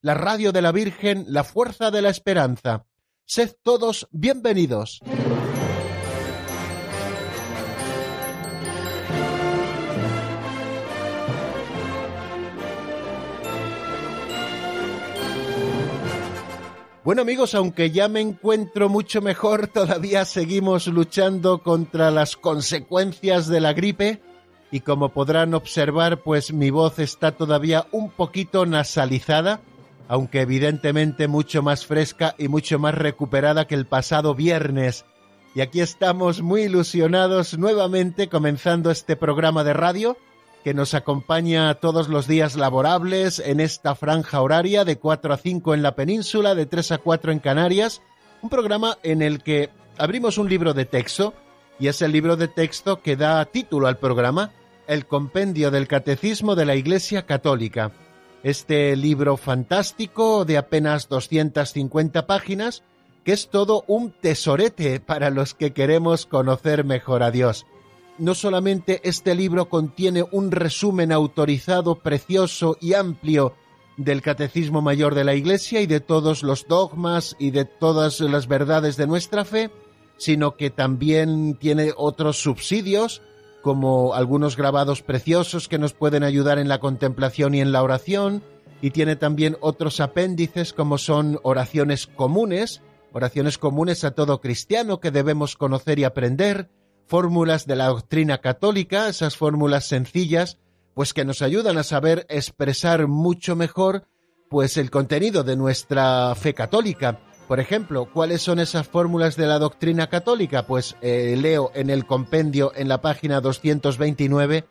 la radio de la Virgen, la fuerza de la esperanza. Sed todos bienvenidos. Bueno amigos, aunque ya me encuentro mucho mejor, todavía seguimos luchando contra las consecuencias de la gripe y como podrán observar, pues mi voz está todavía un poquito nasalizada, aunque evidentemente mucho más fresca y mucho más recuperada que el pasado viernes. Y aquí estamos muy ilusionados nuevamente comenzando este programa de radio que nos acompaña todos los días laborables en esta franja horaria de 4 a 5 en la península, de 3 a 4 en Canarias, un programa en el que abrimos un libro de texto y es el libro de texto que da título al programa, El Compendio del Catecismo de la Iglesia Católica. Este libro fantástico de apenas 250 páginas, que es todo un tesorete para los que queremos conocer mejor a Dios. No solamente este libro contiene un resumen autorizado, precioso y amplio del Catecismo Mayor de la Iglesia y de todos los dogmas y de todas las verdades de nuestra fe, sino que también tiene otros subsidios, como algunos grabados preciosos que nos pueden ayudar en la contemplación y en la oración, y tiene también otros apéndices como son oraciones comunes, oraciones comunes a todo cristiano que debemos conocer y aprender, fórmulas de la doctrina católica, esas fórmulas sencillas, pues que nos ayudan a saber expresar mucho mejor pues el contenido de nuestra fe católica. Por ejemplo, ¿cuáles son esas fórmulas de la doctrina católica? Pues eh, leo en el compendio en la página 229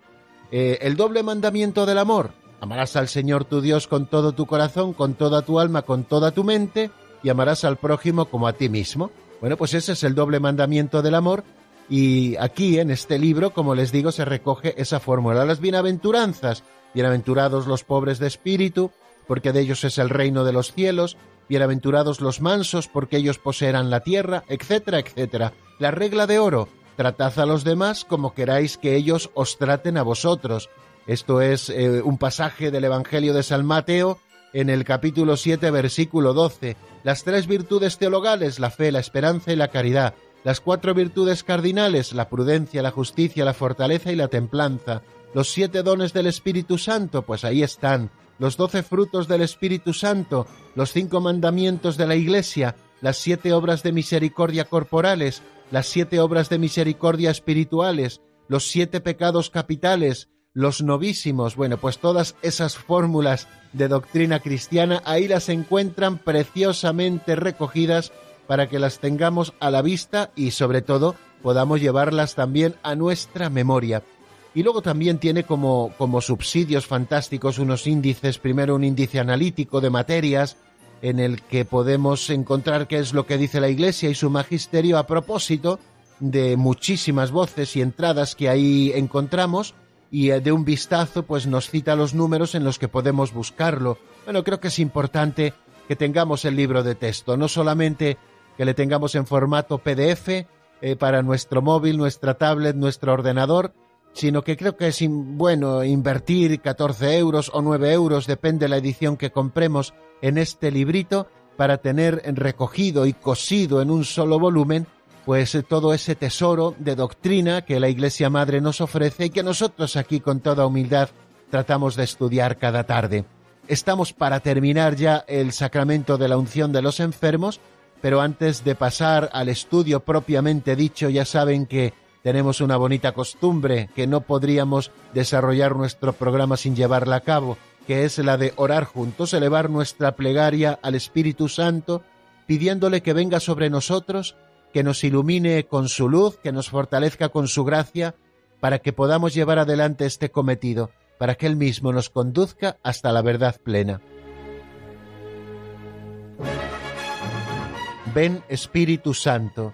eh, el doble mandamiento del amor. Amarás al Señor tu Dios con todo tu corazón, con toda tu alma, con toda tu mente, y amarás al prójimo como a ti mismo. Bueno, pues ese es el doble mandamiento del amor y aquí en este libro, como les digo, se recoge esa fórmula. Las bienaventuranzas, bienaventurados los pobres de espíritu, porque de ellos es el reino de los cielos, bienaventurados los mansos, porque ellos poseerán la tierra, etcétera, etcétera. La regla de oro, tratad a los demás como queráis que ellos os traten a vosotros. Esto es eh, un pasaje del Evangelio de San Mateo en el capítulo 7, versículo 12. Las tres virtudes teologales, la fe, la esperanza y la caridad las cuatro virtudes cardinales, la prudencia, la justicia, la fortaleza y la templanza, los siete dones del Espíritu Santo, pues ahí están, los doce frutos del Espíritu Santo, los cinco mandamientos de la Iglesia, las siete obras de misericordia corporales, las siete obras de misericordia espirituales, los siete pecados capitales, los novísimos, bueno, pues todas esas fórmulas de doctrina cristiana ahí las encuentran preciosamente recogidas para que las tengamos a la vista y sobre todo podamos llevarlas también a nuestra memoria. Y luego también tiene como, como subsidios fantásticos unos índices, primero un índice analítico de materias, en el que podemos encontrar qué es lo que dice la Iglesia y su magisterio a propósito de muchísimas voces y entradas que ahí encontramos y eh, de un vistazo pues nos cita los números en los que podemos buscarlo. Bueno, creo que es importante que tengamos el libro de texto, no solamente que le tengamos en formato PDF eh, para nuestro móvil, nuestra tablet, nuestro ordenador, sino que creo que es bueno invertir 14 euros o 9 euros, depende la edición que compremos en este librito, para tener recogido y cosido en un solo volumen, pues eh, todo ese tesoro de doctrina que la Iglesia Madre nos ofrece y que nosotros aquí con toda humildad tratamos de estudiar cada tarde. Estamos para terminar ya el sacramento de la unción de los enfermos, pero antes de pasar al estudio propiamente dicho, ya saben que tenemos una bonita costumbre que no podríamos desarrollar nuestro programa sin llevarla a cabo, que es la de orar juntos, elevar nuestra plegaria al Espíritu Santo, pidiéndole que venga sobre nosotros, que nos ilumine con su luz, que nos fortalezca con su gracia, para que podamos llevar adelante este cometido, para que Él mismo nos conduzca hasta la verdad plena. Ven Espíritu Santo,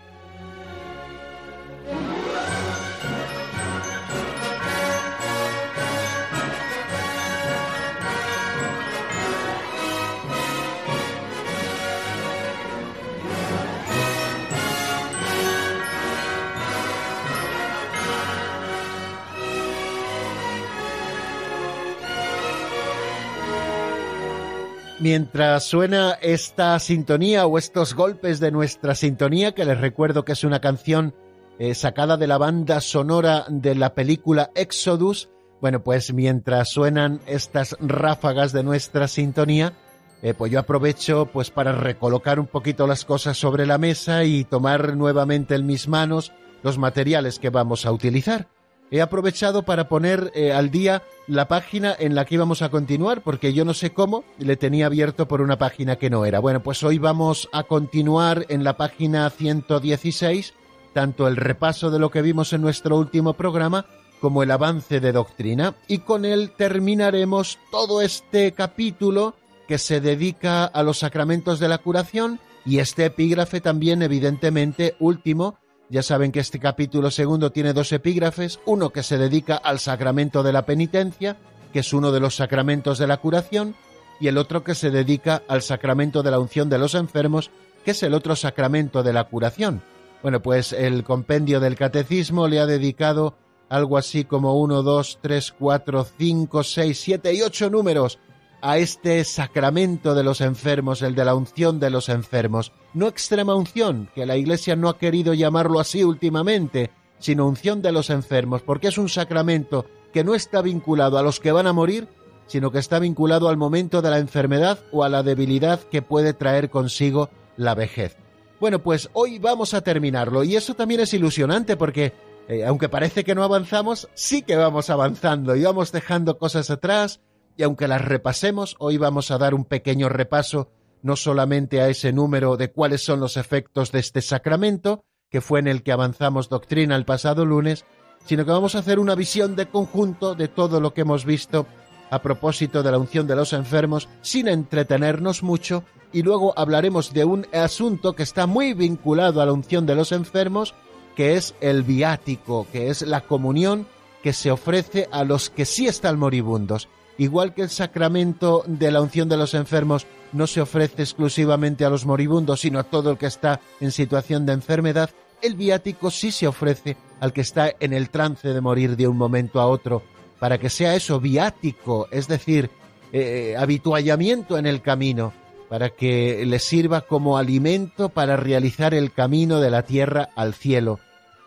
Mientras suena esta sintonía o estos golpes de nuestra sintonía, que les recuerdo que es una canción eh, sacada de la banda sonora de la película Exodus, bueno, pues mientras suenan estas ráfagas de nuestra sintonía, eh, pues yo aprovecho pues para recolocar un poquito las cosas sobre la mesa y tomar nuevamente en mis manos los materiales que vamos a utilizar he aprovechado para poner eh, al día la página en la que íbamos a continuar, porque yo no sé cómo le tenía abierto por una página que no era. Bueno, pues hoy vamos a continuar en la página 116, tanto el repaso de lo que vimos en nuestro último programa como el avance de doctrina, y con él terminaremos todo este capítulo que se dedica a los sacramentos de la curación y este epígrafe también evidentemente último ya saben que este capítulo segundo tiene dos epígrafes, uno que se dedica al sacramento de la penitencia, que es uno de los sacramentos de la curación, y el otro que se dedica al sacramento de la unción de los enfermos, que es el otro sacramento de la curación. Bueno, pues el compendio del catecismo le ha dedicado algo así como uno, dos, tres, cuatro, cinco, seis, siete y ocho números a este sacramento de los enfermos, el de la unción de los enfermos. No extrema unción, que la Iglesia no ha querido llamarlo así últimamente, sino unción de los enfermos, porque es un sacramento que no está vinculado a los que van a morir, sino que está vinculado al momento de la enfermedad o a la debilidad que puede traer consigo la vejez. Bueno, pues hoy vamos a terminarlo y eso también es ilusionante porque eh, aunque parece que no avanzamos, sí que vamos avanzando y vamos dejando cosas atrás, y aunque las repasemos, hoy vamos a dar un pequeño repaso no solamente a ese número de cuáles son los efectos de este sacramento, que fue en el que avanzamos doctrina el pasado lunes, sino que vamos a hacer una visión de conjunto de todo lo que hemos visto a propósito de la unción de los enfermos, sin entretenernos mucho, y luego hablaremos de un asunto que está muy vinculado a la unción de los enfermos, que es el viático, que es la comunión que se ofrece a los que sí están moribundos. Igual que el sacramento de la unción de los enfermos no se ofrece exclusivamente a los moribundos, sino a todo el que está en situación de enfermedad, el viático sí se ofrece al que está en el trance de morir de un momento a otro, para que sea eso viático, es decir, eh, habituallamiento en el camino, para que le sirva como alimento para realizar el camino de la tierra al cielo.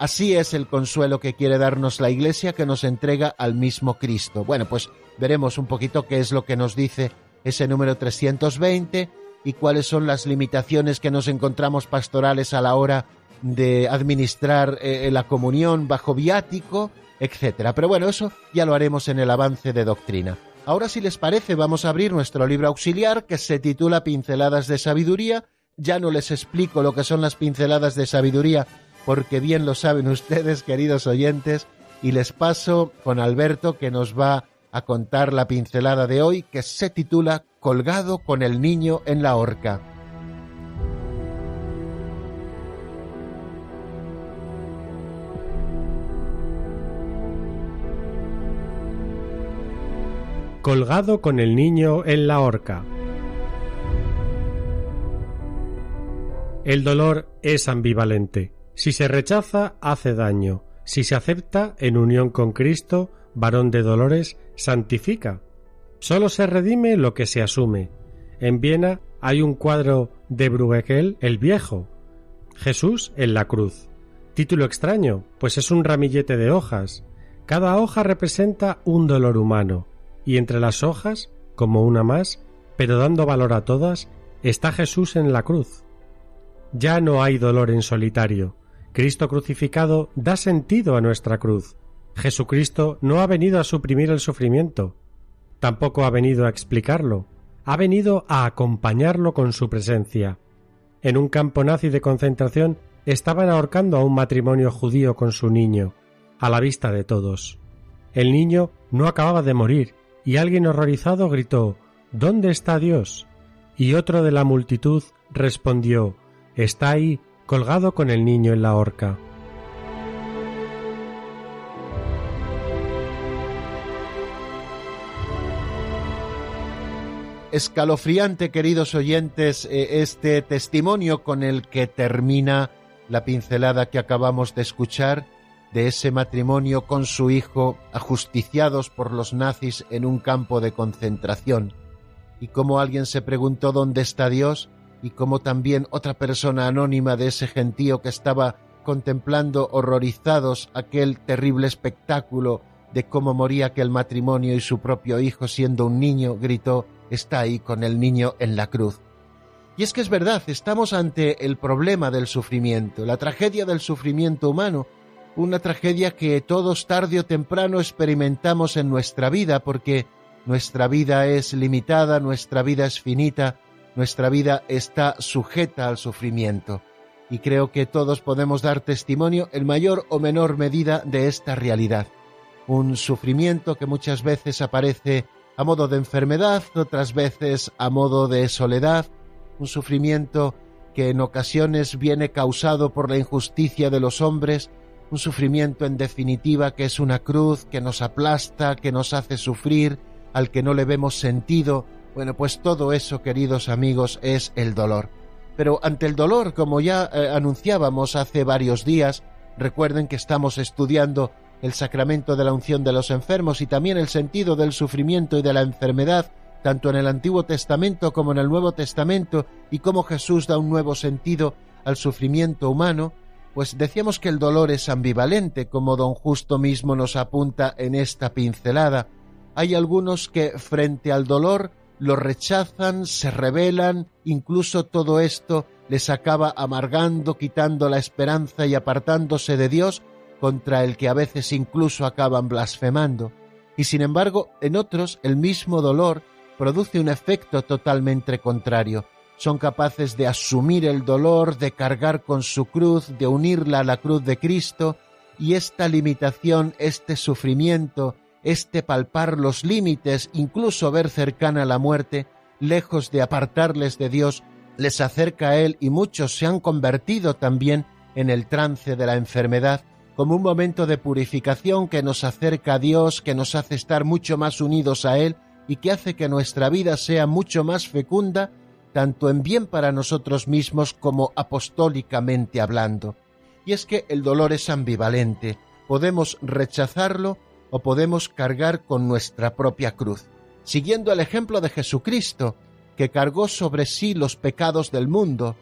Así es el consuelo que quiere darnos la Iglesia que nos entrega al mismo Cristo. Bueno, pues veremos un poquito qué es lo que nos dice ese número 320 y cuáles son las limitaciones que nos encontramos pastorales a la hora de administrar eh, la comunión bajo viático, etcétera. Pero bueno, eso ya lo haremos en el avance de doctrina. Ahora, si les parece, vamos a abrir nuestro libro auxiliar que se titula Pinceladas de Sabiduría. Ya no les explico lo que son las pinceladas de sabiduría, porque bien lo saben ustedes, queridos oyentes, y les paso con Alberto que nos va a contar la pincelada de hoy que se titula Colgado con el niño en la horca. Colgado con el niño en la horca. El dolor es ambivalente. Si se rechaza, hace daño. Si se acepta, en unión con Cristo, varón de dolores, santifica. Solo se redime lo que se asume. En Viena hay un cuadro de Bruegel el Viejo, Jesús en la cruz. Título extraño, pues es un ramillete de hojas. Cada hoja representa un dolor humano, y entre las hojas, como una más, pero dando valor a todas, está Jesús en la cruz. Ya no hay dolor en solitario. Cristo crucificado da sentido a nuestra cruz. Jesucristo no ha venido a suprimir el sufrimiento, tampoco ha venido a explicarlo, ha venido a acompañarlo con su presencia. En un campo nazi de concentración estaban ahorcando a un matrimonio judío con su niño, a la vista de todos. El niño no acababa de morir, y alguien horrorizado gritó ¿Dónde está Dios? Y otro de la multitud respondió Está ahí, colgado con el niño en la horca. Escalofriante, queridos oyentes, eh, este testimonio con el que termina la pincelada que acabamos de escuchar de ese matrimonio con su hijo ajusticiados por los nazis en un campo de concentración, y cómo alguien se preguntó dónde está Dios, y cómo también otra persona anónima de ese gentío que estaba contemplando horrorizados aquel terrible espectáculo de cómo moría aquel matrimonio y su propio hijo siendo un niño, gritó, está ahí con el niño en la cruz. Y es que es verdad, estamos ante el problema del sufrimiento, la tragedia del sufrimiento humano, una tragedia que todos tarde o temprano experimentamos en nuestra vida, porque nuestra vida es limitada, nuestra vida es finita, nuestra vida está sujeta al sufrimiento. Y creo que todos podemos dar testimonio en mayor o menor medida de esta realidad. Un sufrimiento que muchas veces aparece a modo de enfermedad, otras veces a modo de soledad, un sufrimiento que en ocasiones viene causado por la injusticia de los hombres, un sufrimiento en definitiva que es una cruz que nos aplasta, que nos hace sufrir, al que no le vemos sentido. Bueno, pues todo eso, queridos amigos, es el dolor. Pero ante el dolor, como ya eh, anunciábamos hace varios días, recuerden que estamos estudiando el sacramento de la unción de los enfermos y también el sentido del sufrimiento y de la enfermedad, tanto en el Antiguo Testamento como en el Nuevo Testamento, y cómo Jesús da un nuevo sentido al sufrimiento humano, pues decíamos que el dolor es ambivalente, como don Justo mismo nos apunta en esta pincelada. Hay algunos que frente al dolor lo rechazan, se rebelan, incluso todo esto les acaba amargando, quitando la esperanza y apartándose de Dios, contra el que a veces incluso acaban blasfemando. Y sin embargo, en otros el mismo dolor produce un efecto totalmente contrario, son capaces de asumir el dolor, de cargar con su cruz, de unirla a la cruz de Cristo, y esta limitación, este sufrimiento, este palpar los límites, incluso ver cercana la muerte, lejos de apartarles de Dios, les acerca a Él y muchos se han convertido también en el trance de la enfermedad, como un momento de purificación que nos acerca a Dios, que nos hace estar mucho más unidos a Él y que hace que nuestra vida sea mucho más fecunda tanto en bien para nosotros mismos como apostólicamente hablando. Y es que el dolor es ambivalente, podemos rechazarlo o podemos cargar con nuestra propia cruz, siguiendo el ejemplo de Jesucristo, que cargó sobre sí los pecados del mundo.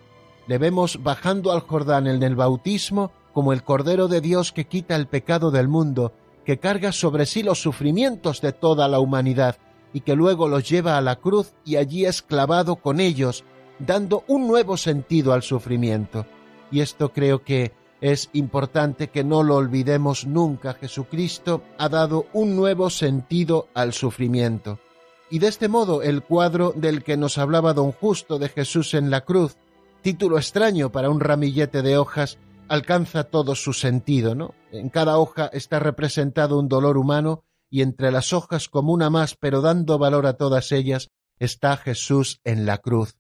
Le vemos bajando al Jordán en el bautismo como el Cordero de Dios que quita el pecado del mundo, que carga sobre sí los sufrimientos de toda la humanidad, y que luego los lleva a la cruz y allí es clavado con ellos, dando un nuevo sentido al sufrimiento. Y esto creo que es importante que no lo olvidemos nunca. Jesucristo ha dado un nuevo sentido al sufrimiento. Y de este modo el cuadro del que nos hablaba don Justo de Jesús en la cruz, título extraño para un ramillete de hojas, alcanza todo su sentido, ¿no? En cada hoja está representado un dolor humano y entre las hojas como una más, pero dando valor a todas ellas, está Jesús en la cruz.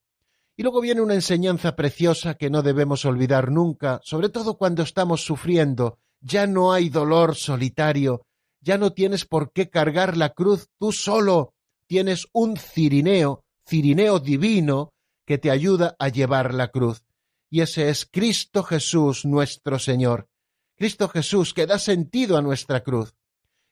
Y luego viene una enseñanza preciosa que no debemos olvidar nunca, sobre todo cuando estamos sufriendo. Ya no hay dolor solitario, ya no tienes por qué cargar la cruz tú solo, tienes un cirineo, cirineo divino, que te ayuda a llevar la cruz. Y ese es Cristo Jesús nuestro Señor. Cristo Jesús que da sentido a nuestra cruz.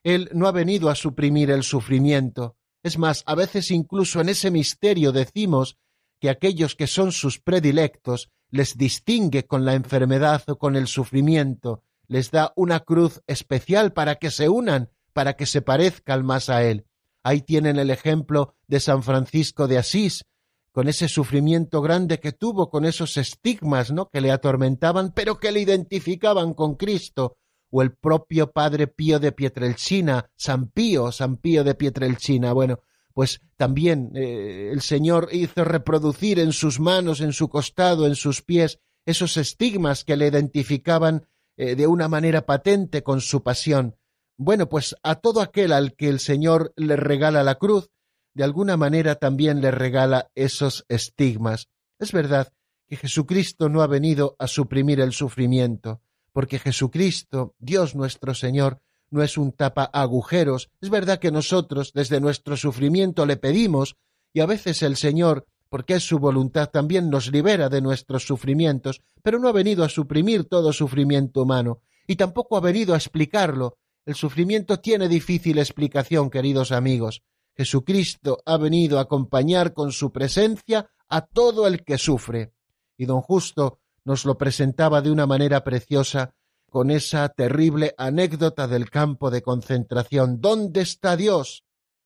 Él no ha venido a suprimir el sufrimiento. Es más, a veces incluso en ese misterio decimos que aquellos que son sus predilectos les distingue con la enfermedad o con el sufrimiento, les da una cruz especial para que se unan, para que se parezcan más a Él. Ahí tienen el ejemplo de San Francisco de Asís, con ese sufrimiento grande que tuvo, con esos estigmas, ¿no? que le atormentaban, pero que le identificaban con Cristo, o el propio padre Pío de Pietrelcina, San Pío, San Pío de Pietrelcina. Bueno, pues también eh, el Señor hizo reproducir en sus manos, en su costado, en sus pies, esos estigmas que le identificaban eh, de una manera patente con su pasión. Bueno, pues a todo aquel al que el Señor le regala la cruz, de alguna manera también le regala esos estigmas. Es verdad que Jesucristo no ha venido a suprimir el sufrimiento, porque Jesucristo, Dios nuestro Señor, no es un tapa agujeros. Es verdad que nosotros, desde nuestro sufrimiento, le pedimos, y a veces el Señor, porque es su voluntad, también nos libera de nuestros sufrimientos, pero no ha venido a suprimir todo sufrimiento humano, y tampoco ha venido a explicarlo. El sufrimiento tiene difícil explicación, queridos amigos. Jesucristo ha venido a acompañar con su presencia a todo el que sufre. Y don Justo nos lo presentaba de una manera preciosa con esa terrible anécdota del campo de concentración. ¿Dónde está Dios?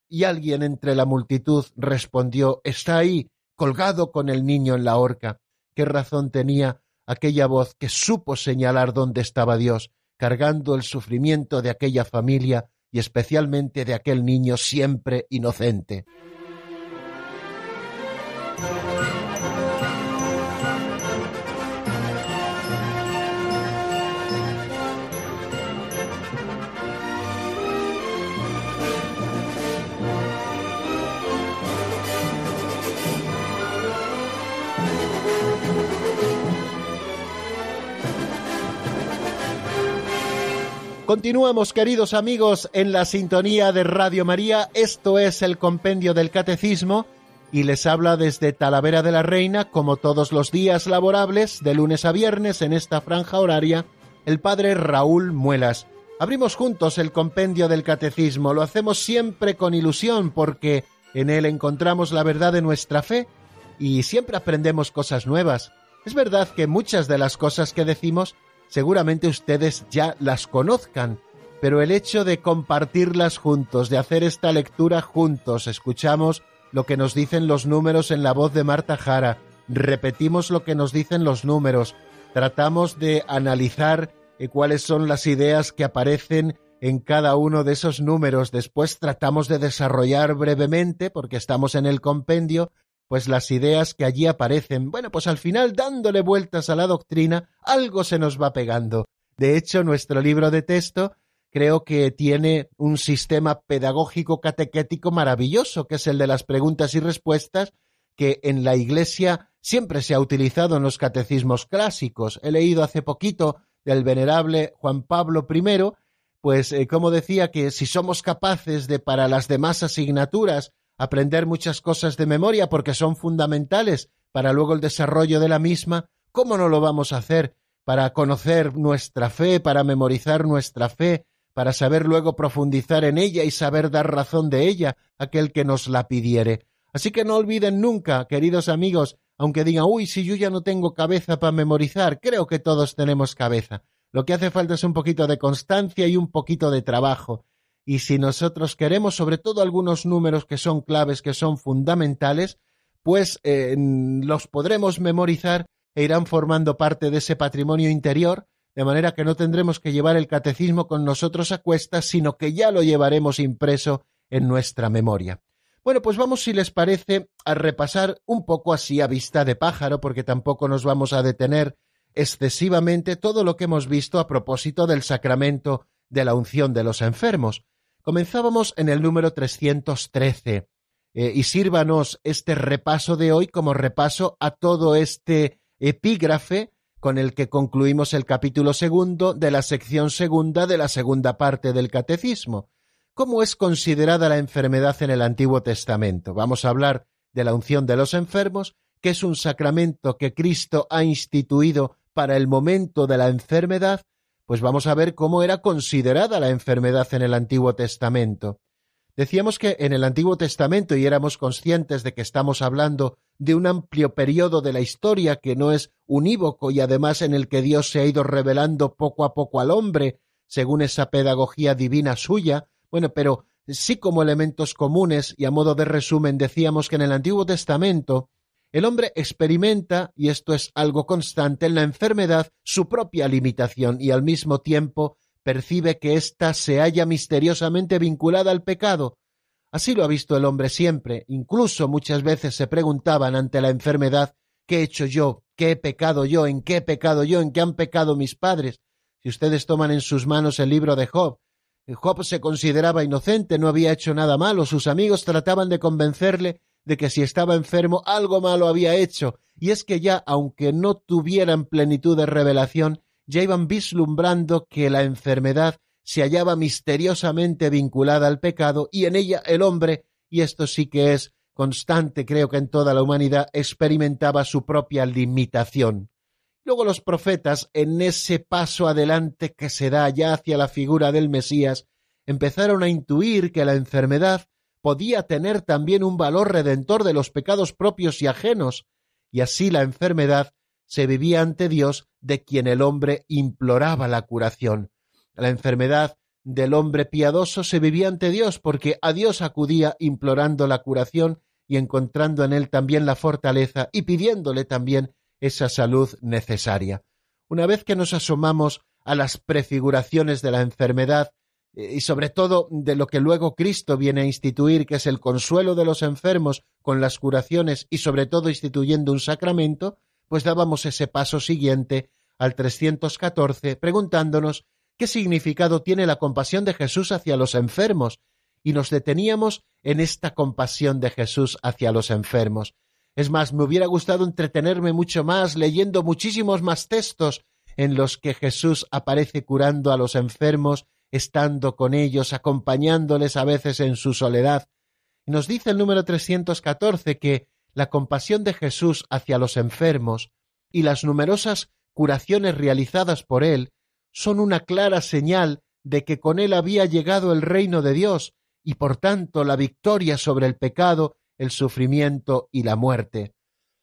Y alguien entre la multitud respondió Está ahí, colgado con el niño en la horca. ¿Qué razón tenía aquella voz que supo señalar dónde estaba Dios, cargando el sufrimiento de aquella familia y especialmente de aquel niño siempre inocente? Continuamos, queridos amigos, en la sintonía de Radio María. Esto es el Compendio del Catecismo y les habla desde Talavera de la Reina, como todos los días laborables, de lunes a viernes en esta franja horaria, el Padre Raúl Muelas. Abrimos juntos el Compendio del Catecismo. Lo hacemos siempre con ilusión porque en él encontramos la verdad de nuestra fe y siempre aprendemos cosas nuevas. Es verdad que muchas de las cosas que decimos seguramente ustedes ya las conozcan, pero el hecho de compartirlas juntos, de hacer esta lectura juntos, escuchamos lo que nos dicen los números en la voz de Marta Jara, repetimos lo que nos dicen los números, tratamos de analizar eh, cuáles son las ideas que aparecen en cada uno de esos números, después tratamos de desarrollar brevemente, porque estamos en el compendio, pues las ideas que allí aparecen, bueno, pues al final dándole vueltas a la doctrina, algo se nos va pegando. De hecho, nuestro libro de texto creo que tiene un sistema pedagógico catequético maravilloso, que es el de las preguntas y respuestas, que en la Iglesia siempre se ha utilizado en los catecismos clásicos. He leído hace poquito del venerable Juan Pablo I, pues eh, como decía que si somos capaces de para las demás asignaturas aprender muchas cosas de memoria porque son fundamentales para luego el desarrollo de la misma, ¿cómo no lo vamos a hacer para conocer nuestra fe, para memorizar nuestra fe, para saber luego profundizar en ella y saber dar razón de ella a aquel que nos la pidiere? Así que no olviden nunca, queridos amigos, aunque digan, uy, si yo ya no tengo cabeza para memorizar, creo que todos tenemos cabeza. Lo que hace falta es un poquito de constancia y un poquito de trabajo y si nosotros queremos sobre todo algunos números que son claves, que son fundamentales, pues eh, los podremos memorizar e irán formando parte de ese patrimonio interior, de manera que no tendremos que llevar el catecismo con nosotros a cuestas, sino que ya lo llevaremos impreso en nuestra memoria. Bueno, pues vamos, si les parece, a repasar un poco así a vista de pájaro, porque tampoco nos vamos a detener excesivamente todo lo que hemos visto a propósito del sacramento de la unción de los enfermos. Comenzábamos en el número 313 eh, y sírvanos este repaso de hoy como repaso a todo este epígrafe con el que concluimos el capítulo segundo de la sección segunda de la segunda parte del Catecismo. ¿Cómo es considerada la enfermedad en el Antiguo Testamento? Vamos a hablar de la unción de los enfermos, que es un sacramento que Cristo ha instituido para el momento de la enfermedad pues vamos a ver cómo era considerada la enfermedad en el Antiguo Testamento. Decíamos que en el Antiguo Testamento, y éramos conscientes de que estamos hablando de un amplio periodo de la historia que no es unívoco y además en el que Dios se ha ido revelando poco a poco al hombre, según esa pedagogía divina suya, bueno, pero sí como elementos comunes y a modo de resumen decíamos que en el Antiguo Testamento el hombre experimenta, y esto es algo constante, en la enfermedad su propia limitación y al mismo tiempo percibe que ésta se halla misteriosamente vinculada al pecado. Así lo ha visto el hombre siempre. Incluso muchas veces se preguntaban ante la enfermedad ¿Qué he hecho yo? ¿Qué he pecado yo? ¿En qué he pecado yo? ¿En qué han pecado mis padres? Si ustedes toman en sus manos el libro de Job, Job se consideraba inocente, no había hecho nada malo, sus amigos trataban de convencerle de que si estaba enfermo algo malo había hecho, y es que ya, aunque no tuvieran plenitud de revelación, ya iban vislumbrando que la enfermedad se hallaba misteriosamente vinculada al pecado y en ella el hombre, y esto sí que es constante creo que en toda la humanidad, experimentaba su propia limitación. Luego los profetas, en ese paso adelante que se da ya hacia la figura del Mesías, empezaron a intuir que la enfermedad podía tener también un valor redentor de los pecados propios y ajenos, y así la enfermedad se vivía ante Dios de quien el hombre imploraba la curación. La enfermedad del hombre piadoso se vivía ante Dios porque a Dios acudía implorando la curación y encontrando en él también la fortaleza y pidiéndole también esa salud necesaria. Una vez que nos asomamos a las prefiguraciones de la enfermedad y sobre todo de lo que luego Cristo viene a instituir, que es el consuelo de los enfermos con las curaciones y sobre todo instituyendo un sacramento, pues dábamos ese paso siguiente al 314 preguntándonos qué significado tiene la compasión de Jesús hacia los enfermos, y nos deteníamos en esta compasión de Jesús hacia los enfermos. Es más, me hubiera gustado entretenerme mucho más leyendo muchísimos más textos en los que Jesús aparece curando a los enfermos, estando con ellos, acompañándoles a veces en su soledad. Nos dice el número 314 que la compasión de Jesús hacia los enfermos y las numerosas curaciones realizadas por él son una clara señal de que con él había llegado el reino de Dios y por tanto la victoria sobre el pecado, el sufrimiento y la muerte.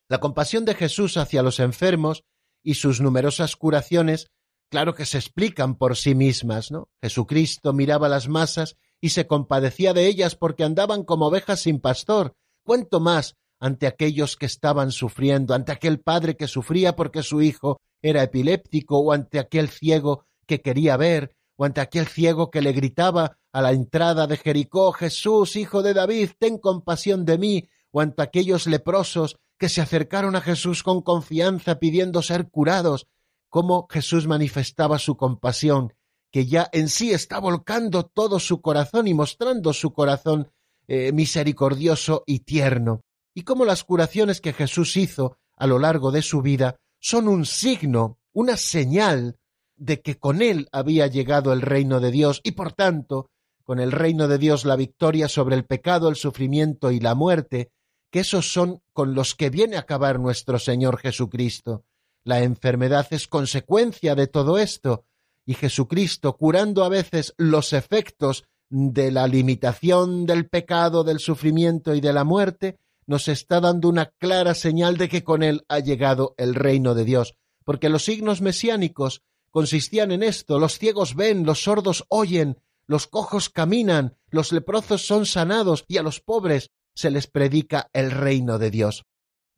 La compasión de Jesús hacia los enfermos y sus numerosas curaciones, claro que se explican por sí mismas, ¿no? Jesucristo miraba las masas y se compadecía de ellas porque andaban como ovejas sin pastor. ¿Cuánto más ante aquellos que estaban sufriendo, ante aquel padre que sufría porque su hijo era epiléptico, o ante aquel ciego que quería ver, o ante aquel ciego que le gritaba a la entrada de Jericó, Jesús, hijo de David, ten compasión de mí, o ante aquellos leprosos que se acercaron a Jesús con confianza pidiendo ser curados, cómo Jesús manifestaba su compasión, que ya en sí está volcando todo su corazón y mostrando su corazón eh, misericordioso y tierno, y cómo las curaciones que Jesús hizo a lo largo de su vida son un signo, una señal de que con él había llegado el reino de Dios y por tanto con el reino de Dios la victoria sobre el pecado, el sufrimiento y la muerte, que esos son con los que viene a acabar nuestro Señor Jesucristo. La enfermedad es consecuencia de todo esto, y Jesucristo, curando a veces los efectos de la limitación del pecado, del sufrimiento y de la muerte, nos está dando una clara señal de que con él ha llegado el reino de Dios, porque los signos mesiánicos consistían en esto, los ciegos ven, los sordos oyen, los cojos caminan, los leprosos son sanados y a los pobres se les predica el reino de Dios.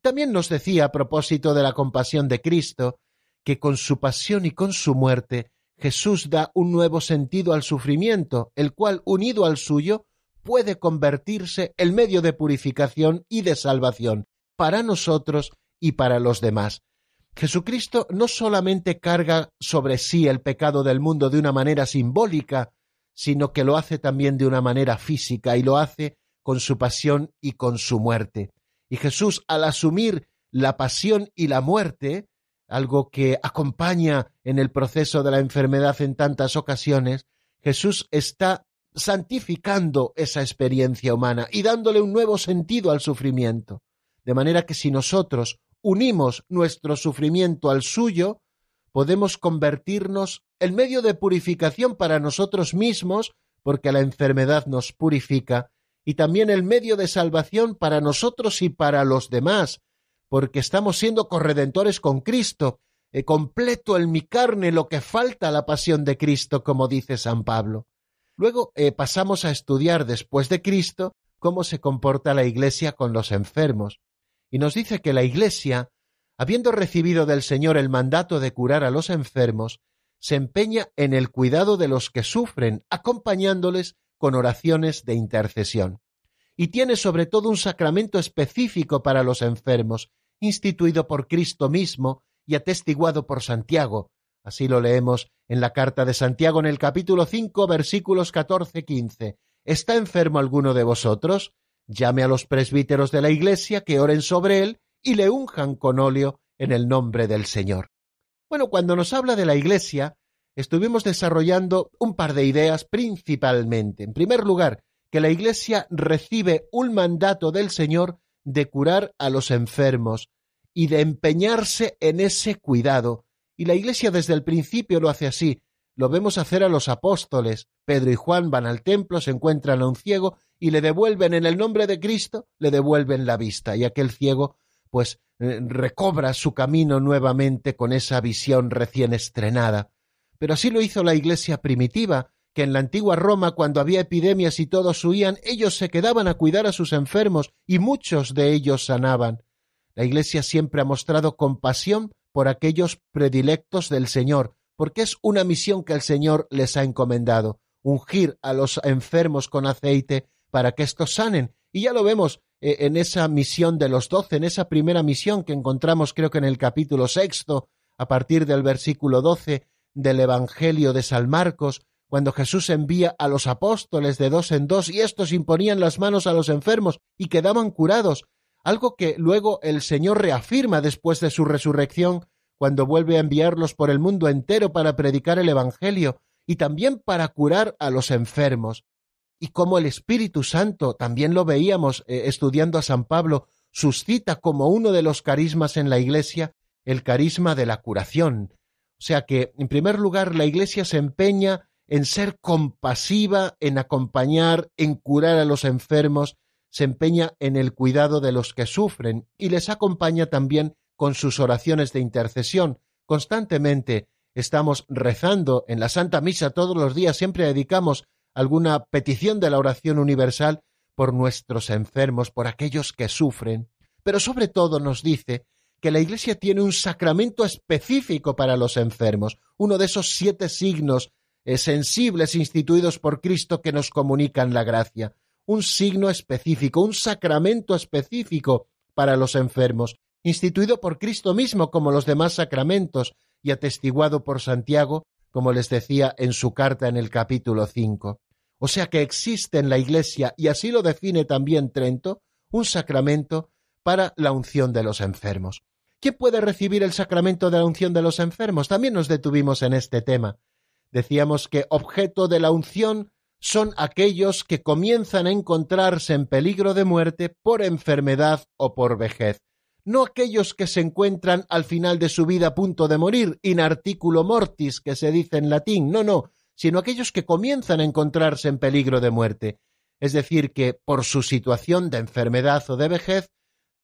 También nos decía a propósito de la compasión de Cristo, que con su pasión y con su muerte Jesús da un nuevo sentido al sufrimiento, el cual, unido al suyo, puede convertirse en medio de purificación y de salvación para nosotros y para los demás. Jesucristo no solamente carga sobre sí el pecado del mundo de una manera simbólica, sino que lo hace también de una manera física y lo hace con su pasión y con su muerte. Y Jesús, al asumir la pasión y la muerte, algo que acompaña en el proceso de la enfermedad en tantas ocasiones, Jesús está santificando esa experiencia humana y dándole un nuevo sentido al sufrimiento. De manera que si nosotros unimos nuestro sufrimiento al suyo, podemos convertirnos en medio de purificación para nosotros mismos, porque la enfermedad nos purifica, y también el medio de salvación para nosotros y para los demás, porque estamos siendo corredentores con Cristo, he completo en mi carne lo que falta a la pasión de Cristo, como dice San Pablo. Luego eh, pasamos a estudiar después de Cristo cómo se comporta la Iglesia con los enfermos. Y nos dice que la Iglesia habiendo recibido del Señor el mandato de curar a los enfermos, se empeña en el cuidado de los que sufren, acompañándoles con oraciones de intercesión. Y tiene sobre todo un sacramento específico para los enfermos, instituido por Cristo mismo y atestiguado por Santiago. Así lo leemos en la carta de Santiago en el capítulo 5 versículos 14-15. ¿Está enfermo alguno de vosotros? Llame a los presbíteros de la iglesia que oren sobre él y le unjan con óleo en el nombre del Señor. Bueno, cuando nos habla de la iglesia, estuvimos desarrollando un par de ideas principalmente. En primer lugar, que la iglesia recibe un mandato del Señor de curar a los enfermos y de empeñarse en ese cuidado. Y la iglesia desde el principio lo hace así. Lo vemos hacer a los apóstoles. Pedro y Juan van al templo, se encuentran a un ciego y le devuelven en el nombre de Cristo, le devuelven la vista. Y aquel ciego, pues, eh, recobra su camino nuevamente con esa visión recién estrenada. Pero así lo hizo la iglesia primitiva, que en la antigua Roma, cuando había epidemias y todos huían, ellos se quedaban a cuidar a sus enfermos y muchos de ellos sanaban. La iglesia siempre ha mostrado compasión por aquellos predilectos del Señor, porque es una misión que el Señor les ha encomendado, ungir a los enfermos con aceite para que estos sanen. Y ya lo vemos eh, en esa misión de los doce, en esa primera misión que encontramos creo que en el capítulo sexto, a partir del versículo doce del Evangelio de San Marcos, cuando Jesús envía a los apóstoles de dos en dos y estos imponían las manos a los enfermos y quedaban curados, algo que luego el Señor reafirma después de su resurrección cuando vuelve a enviarlos por el mundo entero para predicar el Evangelio y también para curar a los enfermos. Y como el Espíritu Santo, también lo veíamos eh, estudiando a San Pablo, suscita como uno de los carismas en la Iglesia el carisma de la curación. O sea que, en primer lugar, la Iglesia se empeña en ser compasiva, en acompañar, en curar a los enfermos, se empeña en el cuidado de los que sufren y les acompaña también con sus oraciones de intercesión. Constantemente estamos rezando en la Santa Misa todos los días, siempre dedicamos alguna petición de la oración universal por nuestros enfermos, por aquellos que sufren, pero sobre todo nos dice que la Iglesia tiene un sacramento específico para los enfermos, uno de esos siete signos eh, sensibles instituidos por Cristo que nos comunican la gracia un signo específico, un sacramento específico para los enfermos, instituido por Cristo mismo como los demás sacramentos y atestiguado por Santiago, como les decía en su carta en el capítulo 5. O sea que existe en la Iglesia, y así lo define también Trento, un sacramento para la unción de los enfermos. ¿Quién puede recibir el sacramento de la unción de los enfermos? También nos detuvimos en este tema. Decíamos que objeto de la unción son aquellos que comienzan a encontrarse en peligro de muerte por enfermedad o por vejez, no aquellos que se encuentran al final de su vida a punto de morir, in articulo mortis, que se dice en latín, no, no, sino aquellos que comienzan a encontrarse en peligro de muerte, es decir, que por su situación de enfermedad o de vejez,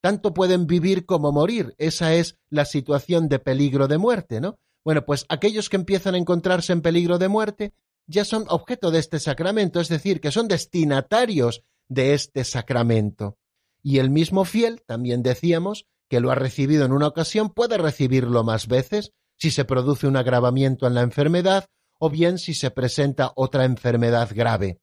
tanto pueden vivir como morir, esa es la situación de peligro de muerte, ¿no? Bueno, pues aquellos que empiezan a encontrarse en peligro de muerte ya son objeto de este sacramento, es decir, que son destinatarios de este sacramento. Y el mismo fiel, también decíamos, que lo ha recibido en una ocasión, puede recibirlo más veces si se produce un agravamiento en la enfermedad o bien si se presenta otra enfermedad grave.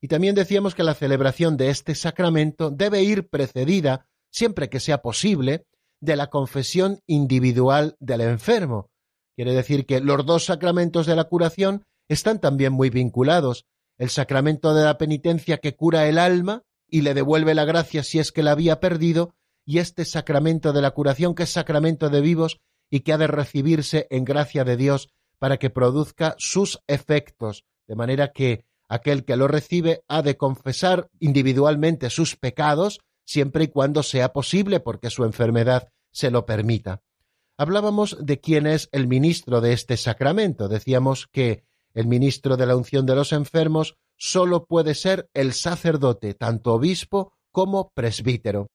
Y también decíamos que la celebración de este sacramento debe ir precedida, siempre que sea posible, de la confesión individual del enfermo. Quiere decir que los dos sacramentos de la curación están también muy vinculados. El sacramento de la penitencia que cura el alma y le devuelve la gracia si es que la había perdido, y este sacramento de la curación que es sacramento de vivos y que ha de recibirse en gracia de Dios para que produzca sus efectos, de manera que aquel que lo recibe ha de confesar individualmente sus pecados, siempre y cuando sea posible, porque su enfermedad se lo permita. Hablábamos de quién es el ministro de este sacramento. Decíamos que el ministro de la unción de los enfermos sólo puede ser el sacerdote, tanto obispo como presbítero.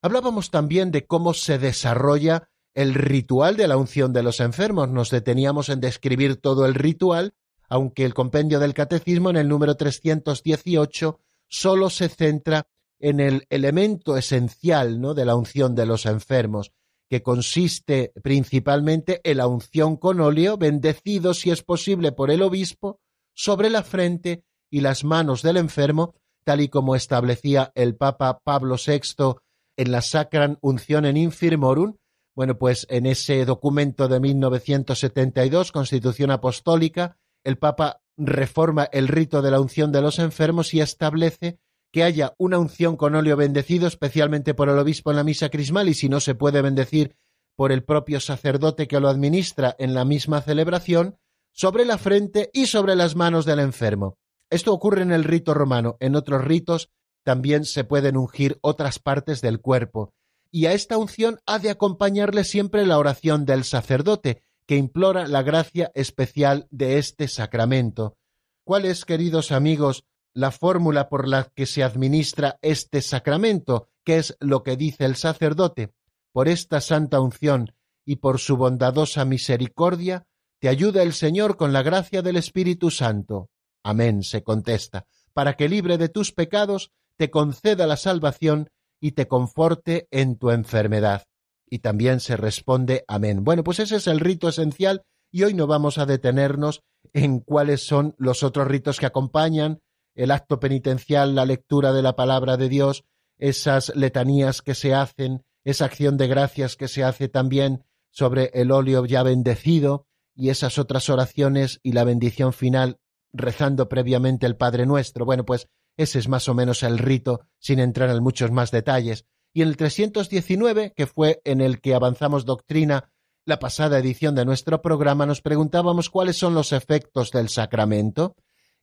Hablábamos también de cómo se desarrolla el ritual de la unción de los enfermos. Nos deteníamos en describir todo el ritual, aunque el compendio del catecismo en el número 318 sólo se centra en el elemento esencial ¿no? de la unción de los enfermos, que consiste principalmente en la unción con óleo, bendecido si es posible por el obispo, sobre la frente y las manos del enfermo, tal y como establecía el Papa Pablo VI en la Sacran en Infirmorum. Bueno, pues en ese documento de 1972, Constitución Apostólica, el Papa reforma el rito de la unción de los enfermos y establece que haya una unción con óleo bendecido, especialmente por el obispo en la misa crismal, y si no se puede bendecir por el propio sacerdote que lo administra en la misma celebración, sobre la frente y sobre las manos del enfermo. Esto ocurre en el rito romano. En otros ritos también se pueden ungir otras partes del cuerpo. Y a esta unción ha de acompañarle siempre la oración del sacerdote, que implora la gracia especial de este sacramento. ¿Cuál es, queridos amigos, la fórmula por la que se administra este sacramento, que es lo que dice el sacerdote, por esta santa unción y por su bondadosa misericordia, te ayuda el Señor con la gracia del Espíritu Santo. Amén, se contesta, para que libre de tus pecados, te conceda la salvación y te conforte en tu enfermedad. Y también se responde Amén. Bueno, pues ese es el rito esencial y hoy no vamos a detenernos en cuáles son los otros ritos que acompañan el acto penitencial, la lectura de la palabra de Dios, esas letanías que se hacen, esa acción de gracias que se hace también sobre el óleo ya bendecido y esas otras oraciones y la bendición final rezando previamente el Padre Nuestro. Bueno, pues ese es más o menos el rito, sin entrar en muchos más detalles. Y en el 319, que fue en el que avanzamos doctrina la pasada edición de nuestro programa, nos preguntábamos cuáles son los efectos del sacramento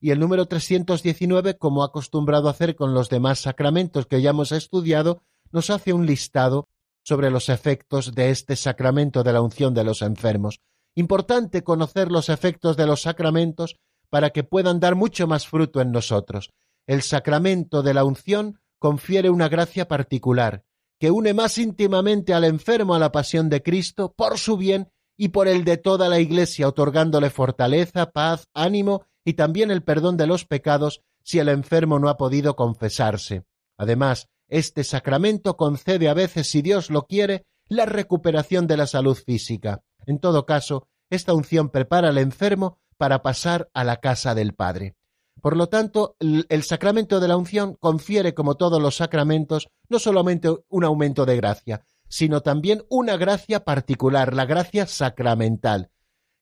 y el número 319, como ha acostumbrado hacer con los demás sacramentos que ya hemos estudiado, nos hace un listado sobre los efectos de este sacramento de la unción de los enfermos. Importante conocer los efectos de los sacramentos para que puedan dar mucho más fruto en nosotros. El sacramento de la unción confiere una gracia particular, que une más íntimamente al enfermo a la pasión de Cristo por su bien y por el de toda la Iglesia, otorgándole fortaleza, paz, ánimo y también el perdón de los pecados si el enfermo no ha podido confesarse. Además, este sacramento concede a veces, si Dios lo quiere, la recuperación de la salud física. En todo caso, esta unción prepara al enfermo para pasar a la casa del Padre. Por lo tanto, el sacramento de la unción confiere, como todos los sacramentos, no solamente un aumento de gracia, sino también una gracia particular, la gracia sacramental,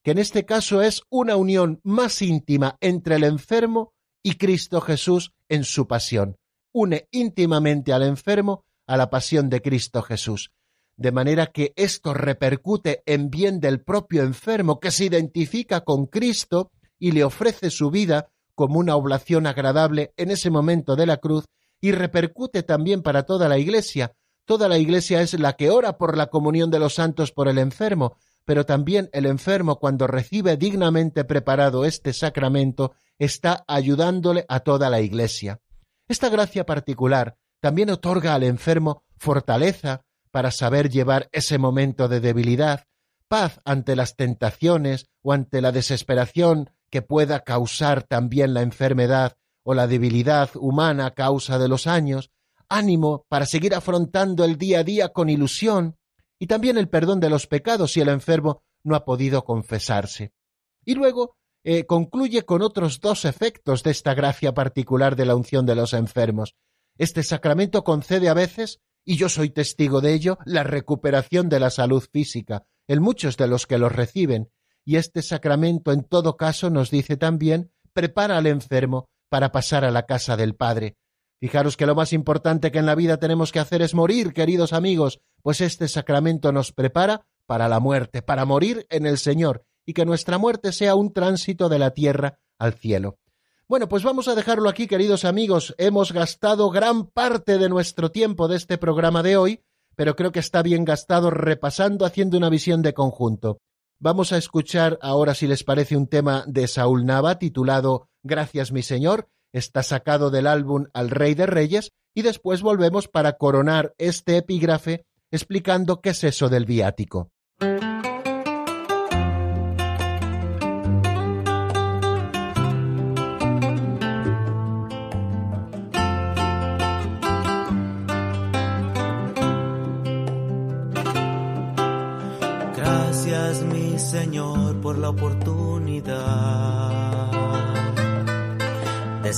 que en este caso es una unión más íntima entre el enfermo y Cristo Jesús en su pasión. Une íntimamente al enfermo a la pasión de Cristo Jesús, de manera que esto repercute en bien del propio enfermo que se identifica con Cristo y le ofrece su vida como una oblación agradable en ese momento de la cruz y repercute también para toda la Iglesia. Toda la Iglesia es la que ora por la comunión de los santos por el enfermo, pero también el enfermo cuando recibe dignamente preparado este sacramento está ayudándole a toda la Iglesia. Esta gracia particular también otorga al enfermo fortaleza para saber llevar ese momento de debilidad, paz ante las tentaciones o ante la desesperación que pueda causar también la enfermedad o la debilidad humana a causa de los años, ánimo para seguir afrontando el día a día con ilusión, y también el perdón de los pecados si el enfermo no ha podido confesarse. Y luego eh, concluye con otros dos efectos de esta gracia particular de la unción de los enfermos. Este sacramento concede a veces, y yo soy testigo de ello, la recuperación de la salud física en muchos de los que los reciben, y este sacramento en todo caso nos dice también prepara al enfermo para pasar a la casa del Padre, Fijaros que lo más importante que en la vida tenemos que hacer es morir, queridos amigos, pues este sacramento nos prepara para la muerte, para morir en el Señor, y que nuestra muerte sea un tránsito de la tierra al cielo. Bueno, pues vamos a dejarlo aquí, queridos amigos. Hemos gastado gran parte de nuestro tiempo de este programa de hoy, pero creo que está bien gastado repasando, haciendo una visión de conjunto. Vamos a escuchar ahora, si les parece, un tema de Saúl Nava titulado Gracias, mi Señor, está sacado del álbum Al Rey de Reyes y después volvemos para coronar este epígrafe explicando qué es eso del viático.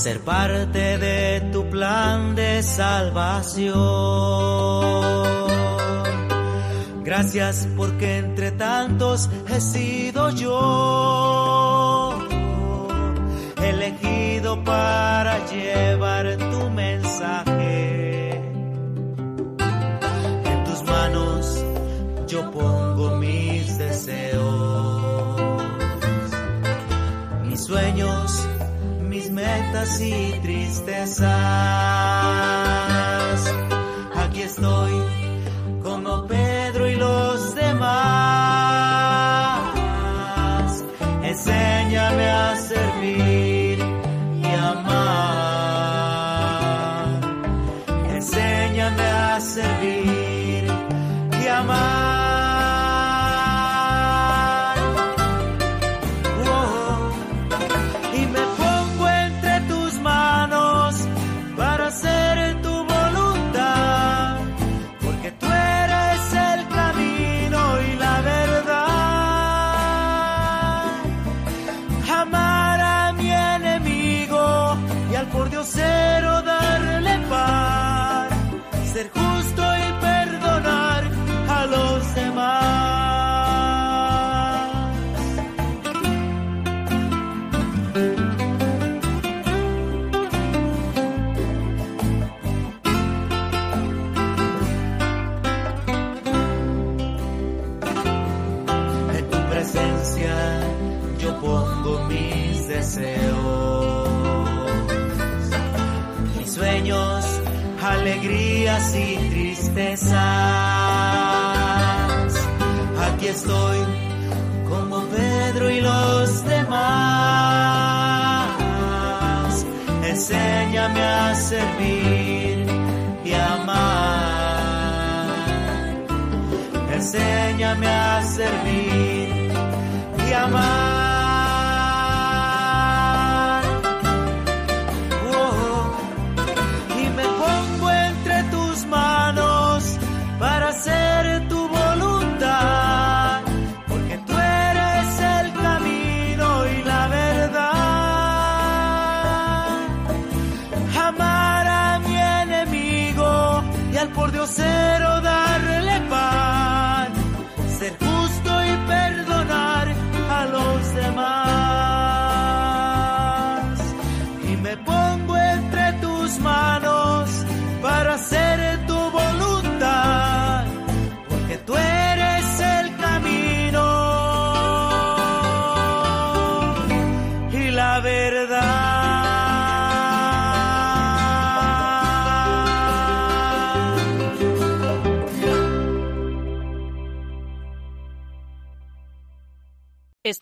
Ser parte de tu plan de salvación. Gracias porque entre tantos he sido yo elegido para llevar tu mensaje. En tus manos yo pongo mis deseos, mis sueños, y tristezas. Tristezas. Aquí estoy como Pedro y los demás. Enséñame a servir y amar. Enséñame a servir y amar.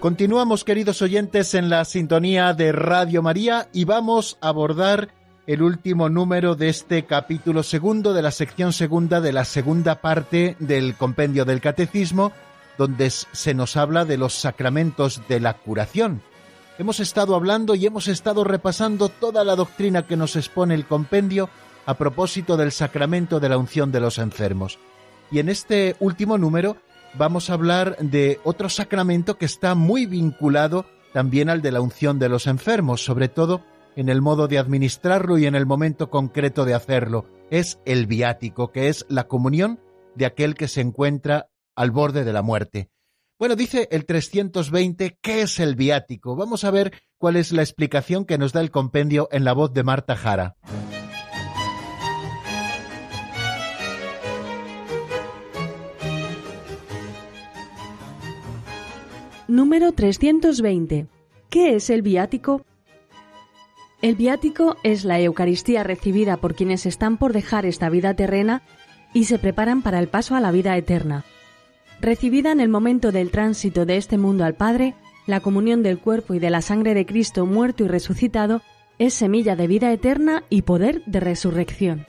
Continuamos, queridos oyentes, en la sintonía de Radio María y vamos a abordar el último número de este capítulo segundo de la sección segunda de la segunda parte del compendio del Catecismo, donde se nos habla de los sacramentos de la curación. Hemos estado hablando y hemos estado repasando toda la doctrina que nos expone el compendio a propósito del sacramento de la unción de los enfermos. Y en este último número vamos a hablar de otro sacramento que está muy vinculado también al de la unción de los enfermos, sobre todo en el modo de administrarlo y en el momento concreto de hacerlo. Es el viático, que es la comunión de aquel que se encuentra al borde de la muerte. Bueno, dice el 320, ¿qué es el viático? Vamos a ver cuál es la explicación que nos da el compendio en la voz de Marta Jara. Número 320. ¿Qué es el viático? El viático es la Eucaristía recibida por quienes están por dejar esta vida terrena y se preparan para el paso a la vida eterna. Recibida en el momento del tránsito de este mundo al Padre, La comunión del cuerpo y de la sangre de Cristo muerto y resucitado es semilla de vida eterna y poder de resurrección.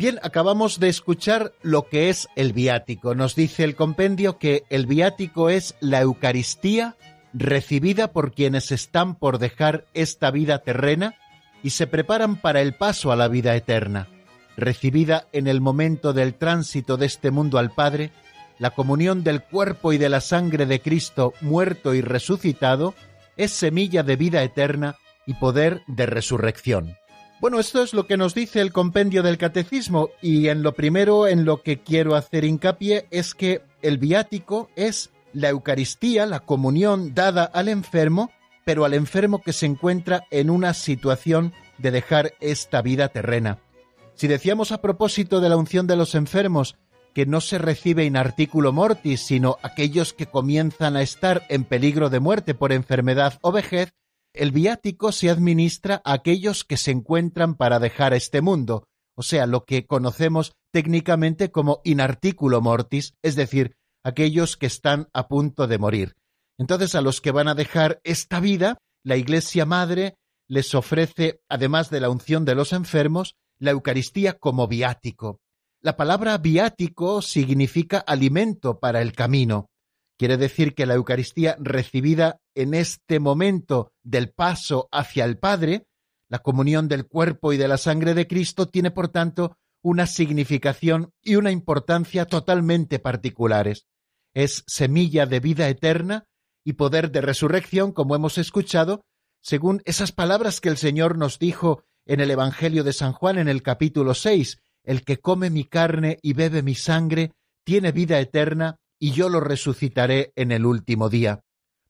Bien, acabamos de escuchar lo que es el viático. Nos dice el compendio que el viático es la Eucaristía recibida por quienes están por dejar esta vida terrena y se preparan para el paso a la vida eterna. Recibida en el momento del tránsito de este mundo al Padre, la comunión del cuerpo y de la sangre de Cristo muerto y resucitado es semilla de vida eterna y poder de resurrección. Bueno, esto es lo que nos dice el compendio del catecismo y en lo primero en lo que quiero hacer hincapié es que el viático es la Eucaristía, la comunión dada al enfermo, pero al enfermo que se encuentra en una situación de dejar esta vida terrena. Si decíamos a propósito de la unción de los enfermos que no se recibe in articulo mortis, sino aquellos que comienzan a estar en peligro de muerte por enfermedad o vejez, el viático se administra a aquellos que se encuentran para dejar este mundo, o sea, lo que conocemos técnicamente como inarticulo mortis, es decir, aquellos que están a punto de morir. Entonces, a los que van a dejar esta vida, la Iglesia Madre les ofrece, además de la unción de los enfermos, la Eucaristía como viático. La palabra viático significa alimento para el camino. Quiere decir que la Eucaristía recibida en este momento del paso hacia el Padre, la comunión del cuerpo y de la sangre de Cristo, tiene por tanto una significación y una importancia totalmente particulares. Es semilla de vida eterna y poder de resurrección, como hemos escuchado, según esas palabras que el Señor nos dijo en el Evangelio de San Juan en el capítulo 6, el que come mi carne y bebe mi sangre tiene vida eterna y yo lo resucitaré en el último día.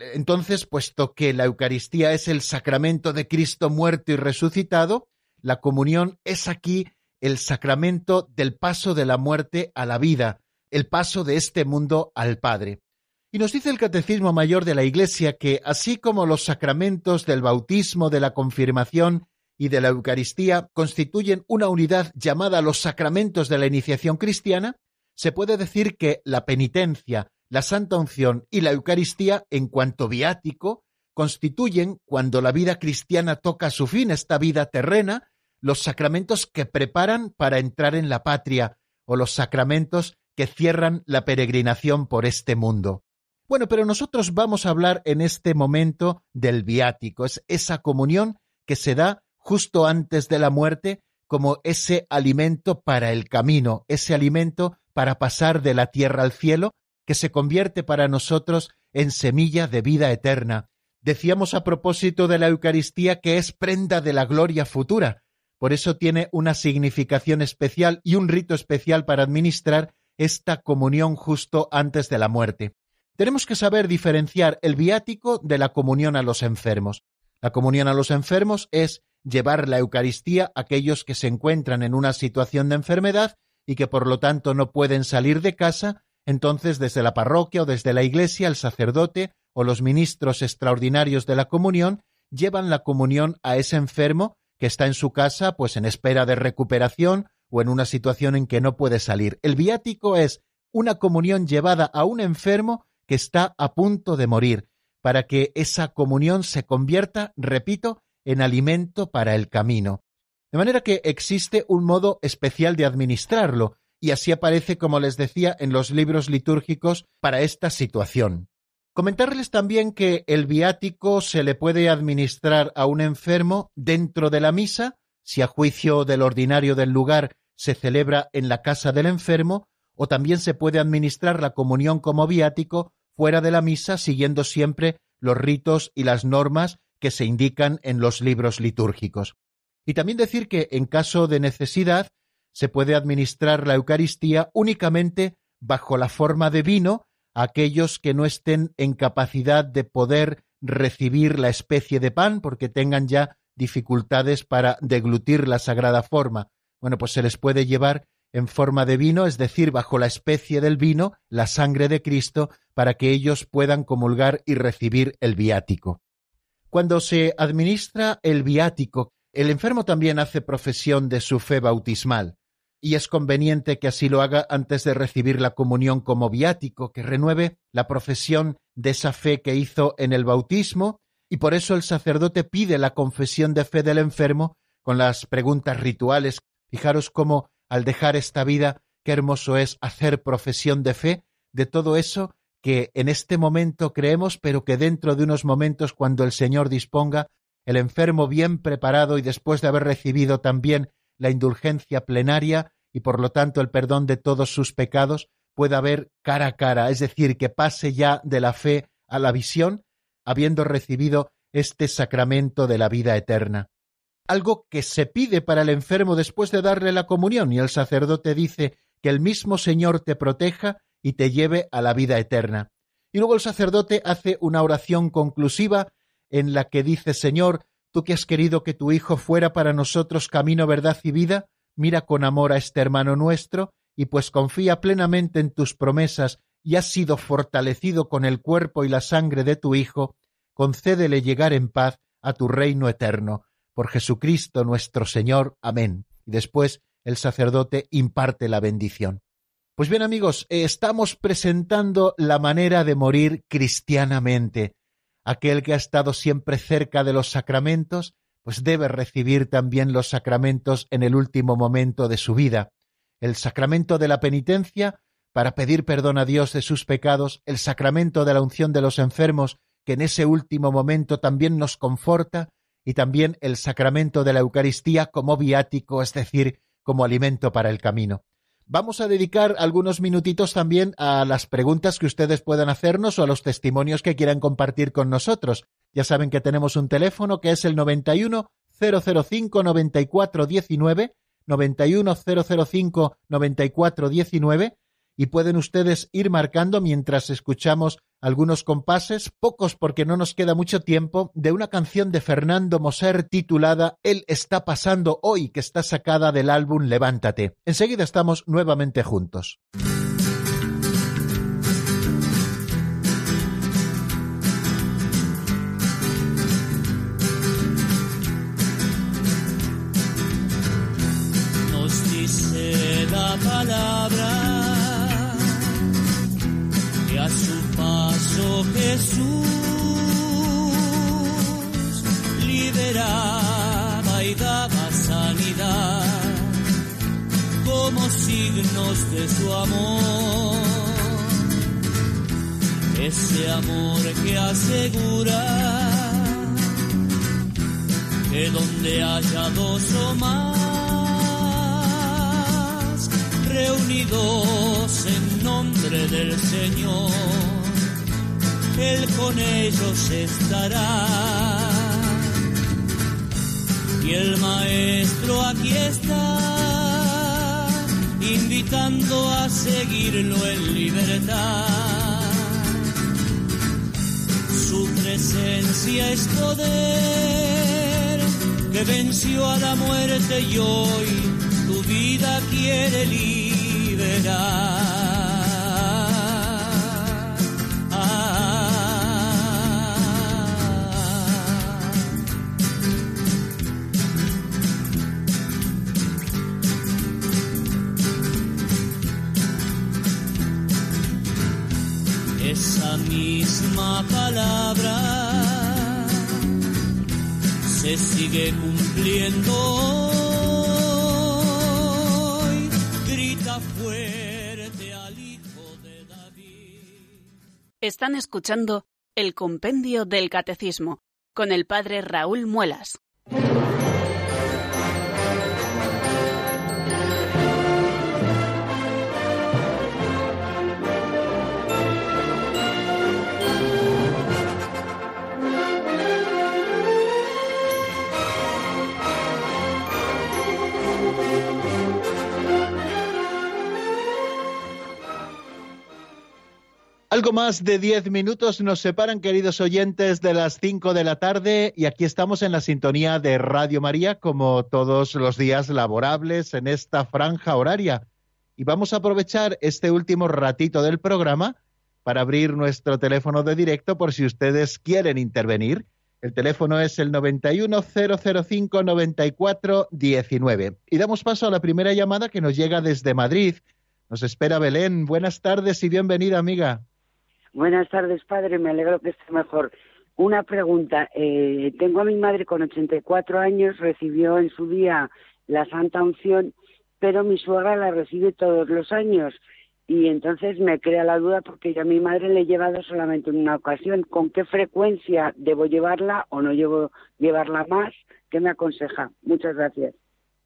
Entonces, puesto que la Eucaristía es el sacramento de Cristo muerto y resucitado, la comunión es aquí el sacramento del paso de la muerte a la vida, el paso de este mundo al Padre. Y nos dice el Catecismo Mayor de la Iglesia que, así como los sacramentos del bautismo, de la confirmación y de la Eucaristía constituyen una unidad llamada los sacramentos de la iniciación cristiana, se puede decir que la penitencia, la santa unción y la Eucaristía, en cuanto viático, constituyen, cuando la vida cristiana toca su fin, esta vida terrena, los sacramentos que preparan para entrar en la patria o los sacramentos que cierran la peregrinación por este mundo. Bueno, pero nosotros vamos a hablar en este momento del viático, es esa comunión que se da justo antes de la muerte como ese alimento para el camino, ese alimento para pasar de la tierra al cielo, que se convierte para nosotros en semilla de vida eterna. Decíamos a propósito de la Eucaristía que es prenda de la gloria futura, por eso tiene una significación especial y un rito especial para administrar esta comunión justo antes de la muerte. Tenemos que saber diferenciar el viático de la comunión a los enfermos. La comunión a los enfermos es llevar la Eucaristía a aquellos que se encuentran en una situación de enfermedad y que por lo tanto no pueden salir de casa, entonces desde la parroquia o desde la iglesia el sacerdote o los ministros extraordinarios de la comunión llevan la comunión a ese enfermo que está en su casa pues en espera de recuperación o en una situación en que no puede salir. El viático es una comunión llevada a un enfermo que está a punto de morir, para que esa comunión se convierta, repito, en alimento para el camino. De manera que existe un modo especial de administrarlo, y así aparece, como les decía, en los libros litúrgicos para esta situación. Comentarles también que el viático se le puede administrar a un enfermo dentro de la misa, si a juicio del ordinario del lugar se celebra en la casa del enfermo, o también se puede administrar la comunión como viático fuera de la misa, siguiendo siempre los ritos y las normas que se indican en los libros litúrgicos. Y también decir que en caso de necesidad se puede administrar la Eucaristía únicamente bajo la forma de vino a aquellos que no estén en capacidad de poder recibir la especie de pan porque tengan ya dificultades para deglutir la sagrada forma. Bueno, pues se les puede llevar en forma de vino, es decir, bajo la especie del vino, la sangre de Cristo, para que ellos puedan comulgar y recibir el viático. Cuando se administra el viático el enfermo también hace profesión de su fe bautismal. Y es conveniente que así lo haga antes de recibir la comunión como viático, que renueve la profesión de esa fe que hizo en el bautismo, y por eso el sacerdote pide la confesión de fe del enfermo con las preguntas rituales. Fijaros cómo al dejar esta vida, qué hermoso es hacer profesión de fe de todo eso que en este momento creemos, pero que dentro de unos momentos, cuando el Señor disponga, el enfermo bien preparado y después de haber recibido también la indulgencia plenaria y por lo tanto el perdón de todos sus pecados, pueda ver cara a cara, es decir, que pase ya de la fe a la visión, habiendo recibido este sacramento de la vida eterna. Algo que se pide para el enfermo después de darle la comunión, y el sacerdote dice que el mismo Señor te proteja y te lleve a la vida eterna. Y luego el sacerdote hace una oración conclusiva en la que dice, Señor, tú que has querido que tu Hijo fuera para nosotros camino, verdad y vida, mira con amor a este hermano nuestro, y pues confía plenamente en tus promesas y has sido fortalecido con el cuerpo y la sangre de tu Hijo, concédele llegar en paz a tu reino eterno. Por Jesucristo nuestro Señor. Amén. Y después el sacerdote imparte la bendición. Pues bien amigos, eh, estamos presentando la manera de morir cristianamente. Aquel que ha estado siempre cerca de los sacramentos, pues debe recibir también los sacramentos en el último momento de su vida. El sacramento de la penitencia, para pedir perdón a Dios de sus pecados, el sacramento de la unción de los enfermos, que en ese último momento también nos conforta, y también el sacramento de la Eucaristía como viático, es decir, como alimento para el camino vamos a dedicar algunos minutitos también a las preguntas que ustedes puedan hacernos o a los testimonios que quieran compartir con nosotros. Ya saben que tenemos un teléfono que es el 91 005 9419 91 005 9419 y pueden ustedes ir marcando mientras escuchamos algunos compases, pocos porque no nos queda mucho tiempo, de una canción de Fernando Moser titulada Él está pasando hoy, que está sacada del álbum Levántate. Enseguida estamos nuevamente juntos. De su amor. Ese amor que asegura que donde haya dos o más reunidos en nombre del Señor, él con ellos estará. Y el Maestro aquí está, invitando a seguirlo en libertad. Su presencia es poder que venció a la muerte y hoy tu vida quiere liberar. Misma palabra se sigue cumpliendo. Grita fuerte al Hijo de David. Están escuchando el Compendio del Catecismo con el Padre Raúl Muelas. Algo más de diez minutos nos separan, queridos oyentes, de las cinco de la tarde y aquí estamos en la sintonía de Radio María, como todos los días laborables en esta franja horaria. Y vamos a aprovechar este último ratito del programa para abrir nuestro teléfono de directo por si ustedes quieren intervenir El teléfono es el 910059419. Y damos paso a la primera llamada que nos llega desde Madrid. Nos espera Belén. Buenas tardes y bienvenida, amiga. Buenas tardes, padre. Me alegro que esté mejor. Una pregunta. Eh, tengo a mi madre con 84 años, recibió en su día la Santa Unción, pero mi suegra la recibe todos los años. Y entonces me crea la duda porque yo a mi madre le he llevado solamente en una ocasión. ¿Con qué frecuencia debo llevarla o no debo llevarla más? ¿Qué me aconseja? Muchas gracias.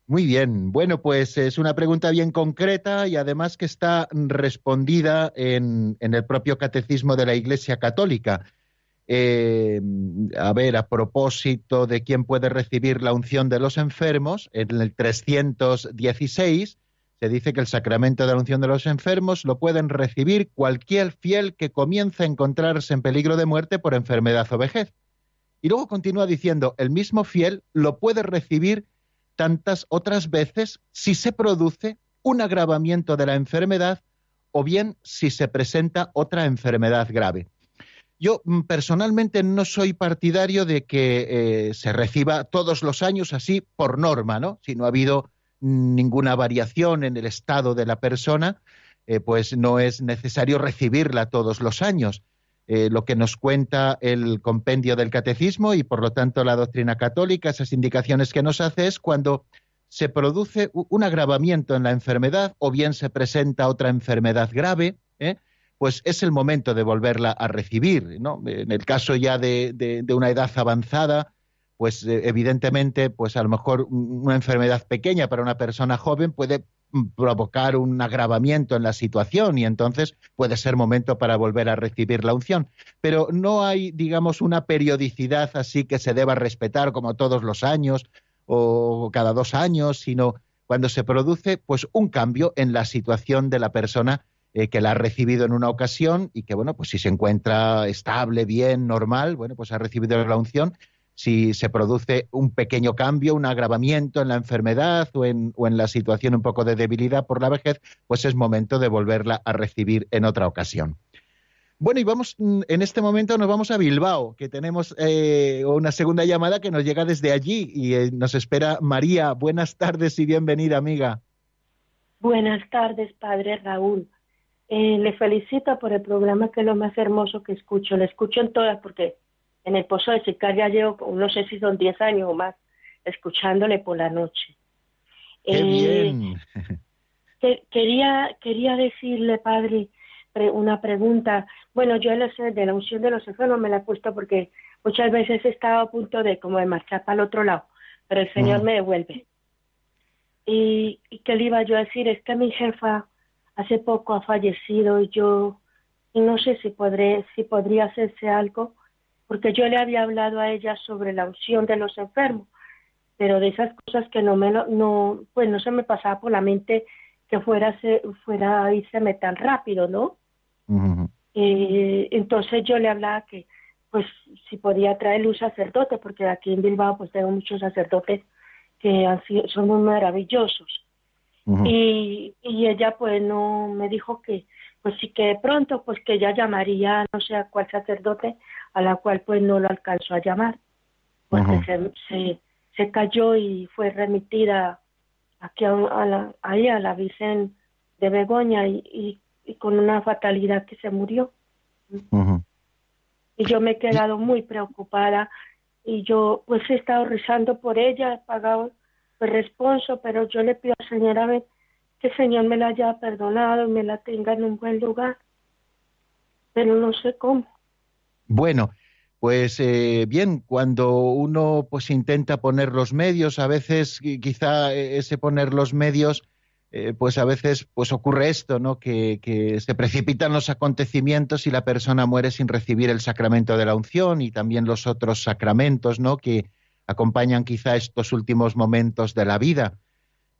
Muy bien. Bueno, pues es una pregunta bien concreta y además que está respondida en, el propio catecismo de la Iglesia Católica. Eh, a ver, a propósito de quién puede recibir la unción de los enfermos, en el 316 se dice que el sacramento de la unción de los enfermos lo pueden recibir cualquier fiel que comience a encontrarse en peligro de muerte por enfermedad o vejez. Y luego continúa diciendo, el mismo fiel lo puede recibir tantas otras veces si se produce un agravamiento de la enfermedad o bien si se presenta otra enfermedad grave. Yo mm, personalmente no soy partidario de que eh, se reciba todos los años así por norma, ¿no? Si no ha habido ninguna variación en el estado de la persona, eh, pues no es necesario recibirla todos los años. Eh, lo que nos cuenta el compendio del catecismo y por lo tanto la doctrina católica, esas indicaciones que nos hace es cuando se produce un agravamiento en la enfermedad o bien se presenta otra enfermedad grave, ¿eh? pues es el momento de volverla a recibir. ¿no? En el caso ya de, una edad avanzada, pues eh, evidentemente, pues a lo mejor una enfermedad pequeña para una persona joven puede provocar un agravamiento en la situación y entonces puede ser momento para volver a recibir la unción. Pero no hay, digamos, una periodicidad así que se deba respetar como todos los años o cada dos años, sino cuando se produce pues un cambio en la situación de la persona eh, que la ha recibido en una ocasión y que, bueno, pues si se encuentra estable, bien, normal, bueno, pues ha recibido la unción si se produce un pequeño cambio, un agravamiento en la enfermedad o en, o en la situación un poco de debilidad por la vejez, pues es momento de volverla a recibir en otra ocasión. Bueno, y vamos, mm, en este momento nos vamos a Bilbao, que tenemos eh, una segunda llamada que nos llega desde allí y eh, nos espera María. Buenas tardes y bienvenida, amiga. Buenas tardes, padre Raúl. Eh, le felicito por el programa que es lo más hermoso que escucho. Le escucho en todas porque en el Pozo de Sicar ya llevo, no sé si son 10 años o más, escuchándole por la noche. ¡Qué eh, bien! quería, quería decirle, padre, una pregunta. Bueno, yo de la unción de los enfermos me la he puesto porque muchas veces he estado a punto de como de marchar para el otro lado, pero el Señor me devuelve. Y, y qué le iba yo a decir, es que mi jefa hace poco ha fallecido y yo y no sé si podré, si podría hacerse algo porque yo le había hablado a ella sobre la unción de los enfermos, pero de esas cosas que no me no pues no se me pasaba por la mente que fuera se, fuera a írseme tan rápido, ¿no? Eh, entonces yo le hablaba que pues si podía traerle un sacerdote, porque aquí en Bilbao pues tengo muchos sacerdotes que han sido, son muy maravillosos. y, y ella pues no me dijo que pues sí que de pronto pues que ella llamaría no sé a cuál sacerdote a la cual pues no lo alcanzó a llamar, porque se, se, cayó y fue remitida aquí a, la, ahí a la Vicen de Begoña y, y, con una fatalidad que se murió. Y yo me he quedado muy preocupada y yo pues he estado rezando por ella, he pagado el responso, pero yo le pido al Señor a ver que el Señor me la haya perdonado y me la tenga en un buen lugar, pero no sé cómo. Bueno, pues eh, bien, cuando uno pues intenta poner los medios, a veces quizá ese poner los medios, eh, pues a veces pues ocurre esto, ¿no? Que, que, se precipitan los acontecimientos y la persona muere sin recibir el sacramento de la unción y también los otros sacramentos, ¿no? Que acompañan quizá estos últimos momentos de la vida.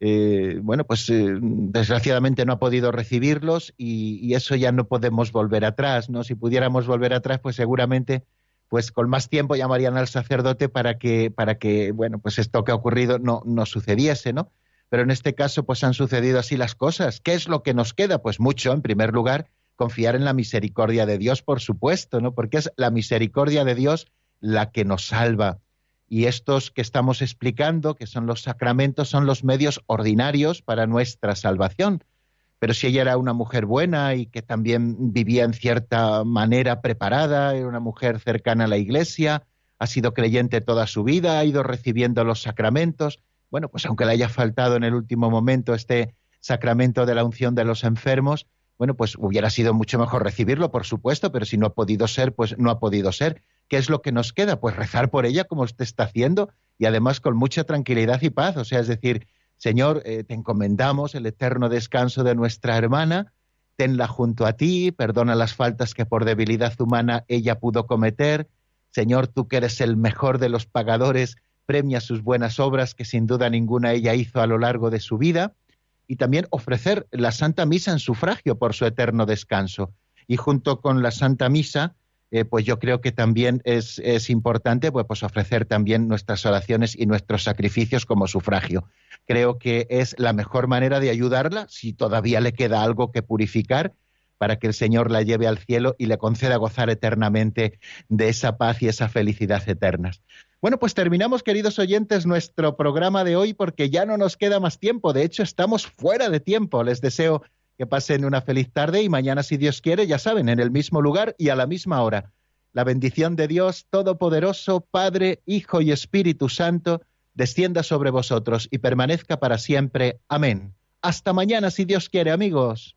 Eh, bueno, pues desgraciadamente no ha podido recibirlos y, y, eso ya no podemos volver atrás, ¿no? Si pudiéramos volver atrás, pues seguramente pues con más tiempo llamarían al sacerdote para que, para que bueno, pues esto que ha ocurrido no, no sucediese, ¿no? Pero en este caso, pues han sucedido así las cosas. ¿Qué es lo que nos queda? Pues mucho, en primer lugar, confiar en la misericordia de Dios, por supuesto, ¿no? Porque es la misericordia de Dios la que nos salva. Y estos que estamos explicando, que son los sacramentos, son los medios ordinarios para nuestra salvación. Pero si ella era una mujer buena y que también vivía en cierta manera preparada, era una mujer cercana a la iglesia, ha sido creyente toda su vida, ha ido recibiendo los sacramentos, bueno, pues aunque le haya faltado en el último momento este sacramento de la unción de los enfermos, bueno, pues hubiera sido mucho mejor recibirlo, por supuesto, pero si no ha podido ser, pues no ha podido ser. ¿Qué es lo que nos queda? Pues rezar por ella como usted está haciendo y además con mucha tranquilidad y paz. O sea, es decir, Señor, eh, te encomendamos el eterno descanso de nuestra hermana, tenla junto a ti, perdona las faltas que por debilidad humana ella pudo cometer. Señor, tú que eres el mejor de los pagadores, premia sus buenas obras que sin duda ninguna ella hizo a lo largo de su vida y también ofrecer la Santa Misa en sufragio por su eterno descanso. Y junto con la Santa Misa, eh, pues yo creo que también es, importante pues, pues, ofrecer también nuestras oraciones y nuestros sacrificios como sufragio. Creo que es la mejor manera de ayudarla, si todavía le queda algo que purificar, para que el Señor la lleve al cielo y le conceda gozar eternamente de esa paz y esa felicidad eternas. Bueno, pues terminamos, queridos oyentes, nuestro programa de hoy porque ya no nos queda más tiempo. De hecho, estamos fuera de tiempo. Les deseo que pasen una feliz tarde y mañana, si Dios quiere, ya saben, en el mismo lugar y a la misma hora. La bendición de Dios Todopoderoso, Padre, Hijo y Espíritu Santo, descienda sobre vosotros y permanezca para siempre. Amén. Hasta mañana, si Dios quiere, amigos.